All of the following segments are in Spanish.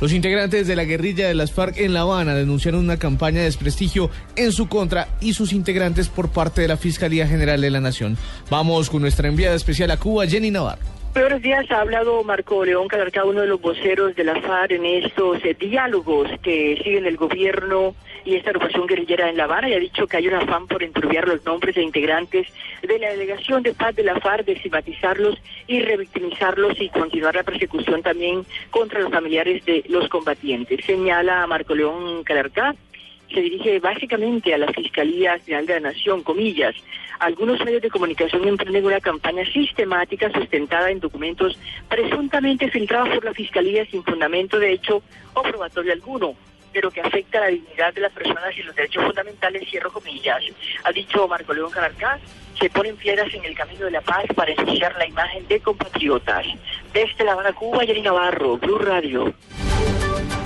Los integrantes de la guerrilla de las FARC en La Habana denunciaron una campaña de desprestigio en su contra y sus integrantes por parte de la Fiscalía General de la Nación. Vamos con nuestra enviada especial a Cuba, Jenny Navarro. Buenos días, ha hablado Marco León Calarcá, uno de los voceros de la FARC en estos eh, diálogos que siguen el gobierno y esta agrupación guerrillera en La Habana y ha dicho que hay un afán por enturbiar los nombres de integrantes de la delegación de paz de la FARC, de estigmatizarlos y revictimizarlos y continuar la persecución también contra los familiares de los combatientes. Señala Marco León Calarcá se dirige básicamente a la Fiscalía General de la Nación, comillas. Algunos medios de comunicación emprenden una campaña sistemática sustentada en documentos presuntamente filtrados por la Fiscalía sin fundamento de hecho o probatorio alguno, pero que afecta la dignidad de las personas y los derechos fundamentales, cierro comillas. Ha dicho Marco León Calarcá, se ponen piedras en el camino de la paz para ensuciar la imagen de compatriotas. Desde La Habana, Cuba, Yeri Navarro, Blue Radio.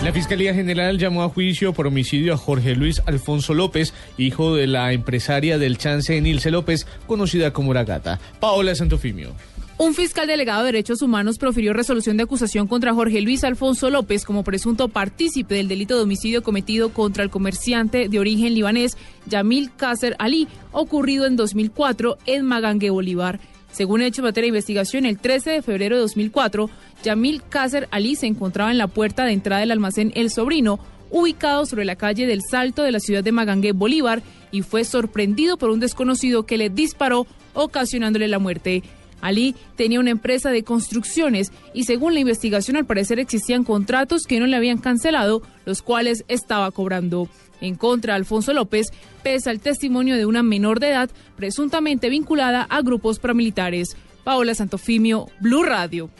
La Fiscalía General llamó a juicio por homicidio a Jorge Luis Alfonso López, hijo de la empresaria del chance Nilce López, conocida como Ragata. Paola Santofimio. Un fiscal delegado de Derechos Humanos profirió resolución de acusación contra Jorge Luis Alfonso López como presunto partícipe del delito de homicidio cometido contra el comerciante de origen libanés Yamil Kasser Ali, ocurrido en 2004 en Magangue, Bolívar. Según hecho en materia de investigación, el 13 de febrero de 2004, Yamil Kasser Ali se encontraba en la puerta de entrada del almacén El Sobrino, ubicado sobre la calle del Salto de la ciudad de Magangue, Bolívar, y fue sorprendido por un desconocido que le disparó, ocasionándole la muerte. Ali tenía una empresa de construcciones y según la investigación al parecer existían contratos que no le habían cancelado, los cuales estaba cobrando. En contra de Alfonso López pesa el testimonio de una menor de edad presuntamente vinculada a grupos paramilitares. Paola Santofimio, Blue Radio.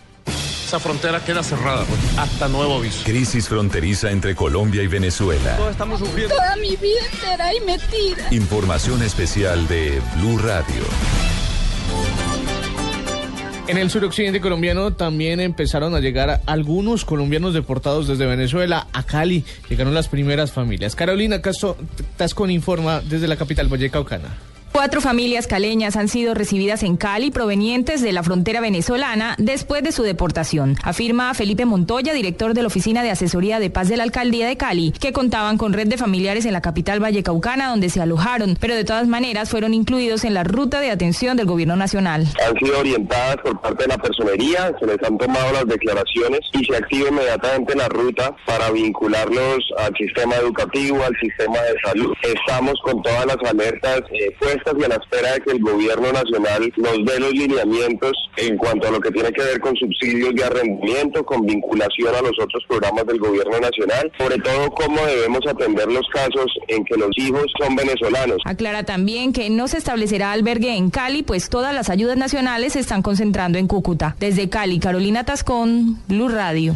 Esa frontera queda cerrada pues, hasta nuevo aviso. Crisis fronteriza entre Colombia y Venezuela. Todos estamos sufriendo. Toda mi vida entera y me tira. Información especial de Blue Radio. En el suroccidente colombiano también empezaron a llegar algunos colombianos deportados desde Venezuela a Cali. Llegaron las primeras familias. Carolina Castro Tascón informa desde la capital vallecaucana. Cuatro familias caleñas han sido recibidas en Cali provenientes de la frontera venezolana después de su deportación, afirma Felipe Montoya, director de la Oficina de Asesoría de Paz de la Alcaldía de Cali, que contaban con red de familiares en la capital vallecaucana donde se alojaron, pero de todas maneras fueron incluidos en la ruta de atención del gobierno nacional. Han sido orientadas por parte de la personería, se les han tomado las declaraciones y se activa inmediatamente la ruta para vincularlos al sistema educativo, al sistema de salud. Estamos con todas las alertas eh, puestas y a la espera de que el gobierno nacional nos dé los lineamientos en cuanto a lo que tiene que ver con subsidios de arrendamiento, con vinculación a los otros programas del gobierno nacional, sobre todo cómo debemos atender los casos en que los hijos son venezolanos. Aclara también que no se establecerá albergue en Cali, pues todas las ayudas nacionales se están concentrando en Cúcuta. Desde Cali, Carolina Tascón, Blue Radio.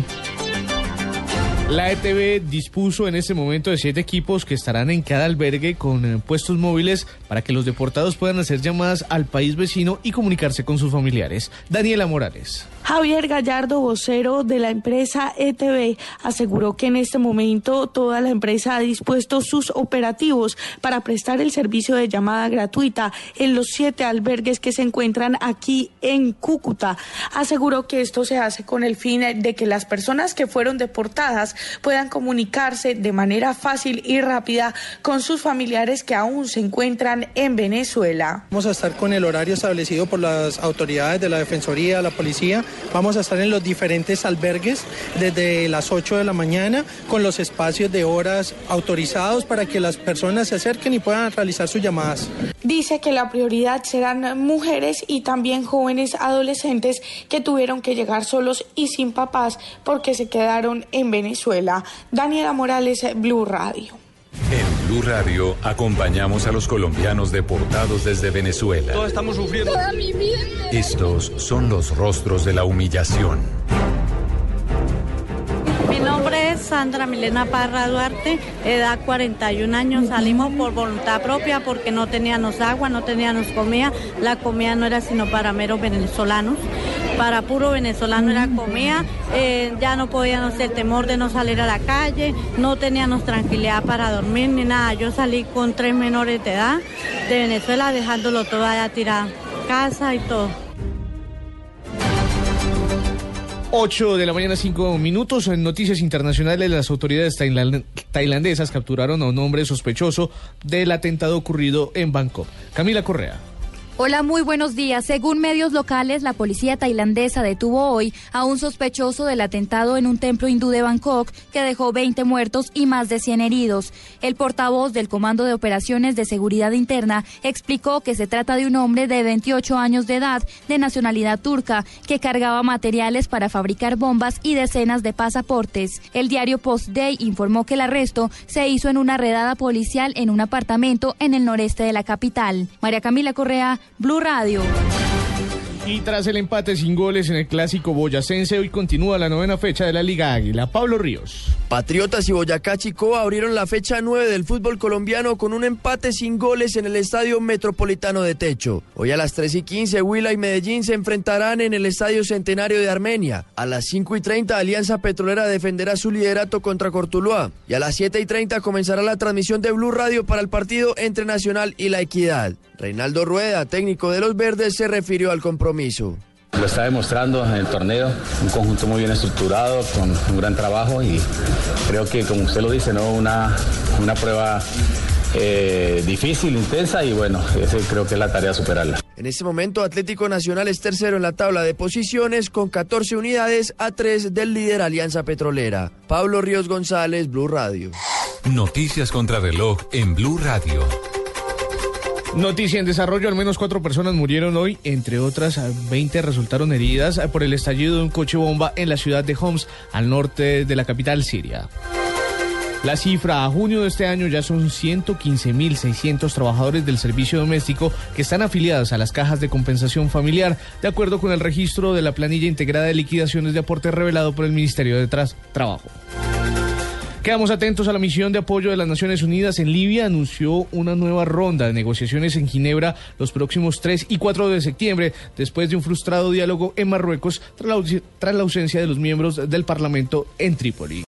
La ETV dispuso en este momento de siete equipos que estarán en cada albergue con eh, puestos móviles para que los deportados puedan hacer llamadas al país vecino y comunicarse con sus familiares. Daniela Morales. Javier Gallardo, vocero de la empresa ETV, aseguró que en este momento toda la empresa ha dispuesto sus operativos para prestar el servicio de llamada gratuita en los siete albergues que se encuentran aquí en Cúcuta. Aseguró que esto se hace con el fin de que las personas que fueron deportadas puedan comunicarse de manera fácil y rápida con sus familiares que aún se encuentran en Venezuela. Vamos a estar con el horario establecido por las autoridades de la Defensoría, la policía. Vamos a estar en los diferentes albergues desde las 8 de la mañana con los espacios de horas autorizados para que las personas se acerquen y puedan realizar sus llamadas. Dice que la prioridad serán mujeres y también jóvenes adolescentes que tuvieron que llegar solos y sin papás porque se quedaron en Venezuela. Daniela Morales, Blue Radio. En Blue Radio acompañamos a los colombianos deportados desde Venezuela. Todos estamos sufriendo. Toda mi vida entera. Estos son los rostros de la humillación. Nombre es Sandra Milena Parra Duarte, edad 41 años. Salimos por voluntad propia porque no teníamos agua, no teníamos comida. La comida no era sino para meros venezolanos. Para puro venezolano era comida. Eh, ya no podíamos el temor de no salir a la calle, no teníamos tranquilidad para dormir ni nada. Yo salí con tres menores de edad de Venezuela dejándolo todo allá tirado, casa y todo. 8 de la mañana, 5 minutos. En noticias internacionales, las autoridades tailand- tailandesas capturaron a un hombre sospechoso del atentado ocurrido en Bangkok. Camila Correa. Hola, muy buenos días. Según medios locales, la policía tailandesa detuvo hoy a un sospechoso del atentado en un templo hindú de Bangkok que dejó 20 muertos y más de 100 heridos. El portavoz del Comando de Operaciones de Seguridad Interna explicó que se trata de un hombre de 28 años de edad, de nacionalidad turca, que cargaba materiales para fabricar bombas y decenas de pasaportes. El diario Post Day informó que el arresto se hizo en una redada policial en un apartamento en el noreste de la capital. María Camila Correa, Blue Radio. Y tras el empate sin goles en el clásico boyacense, hoy continúa la novena fecha de la Liga Águila. Pablo Ríos. Patriotas y Boyacá Chico abrieron la fecha 9 del fútbol colombiano con un empate sin goles en el Estadio Metropolitano de Techo. Hoy a las 3 y 15 Huila y Medellín se enfrentarán en el Estadio Centenario de Armenia. A las 5 y 30 Alianza Petrolera defenderá su liderato contra Cortuluá. Y a las 7 y 30 comenzará la transmisión de Blue Radio para el partido entre Nacional y La Equidad. Reinaldo Rueda, técnico de los Verdes, se refirió al compromiso. Lo está demostrando en el torneo, un conjunto muy bien estructurado, con un gran trabajo y creo que, como usted lo dice, ¿no? una, una prueba eh, difícil, intensa y bueno, ese creo que es la tarea superarla. En este momento Atlético Nacional es tercero en la tabla de posiciones con 14 unidades a 3 del líder Alianza Petrolera. Pablo Ríos González, Blue Radio. Noticias contra reloj en Blue Radio. Noticia en desarrollo, al menos cuatro personas murieron hoy, entre otras 20 resultaron heridas por el estallido de un coche bomba en la ciudad de Homs, al norte de la capital siria. La cifra a junio de este año ya son 115.600 trabajadores del servicio doméstico que están afiliados a las cajas de compensación familiar, de acuerdo con el registro de la planilla integrada de liquidaciones de aporte revelado por el Ministerio de Trabajo. Quedamos atentos a la misión de apoyo de las Naciones Unidas en Libia. Anunció una nueva ronda de negociaciones en Ginebra los próximos 3 y 4 de septiembre, después de un frustrado diálogo en Marruecos tras la, tras la ausencia de los miembros del Parlamento en Trípoli.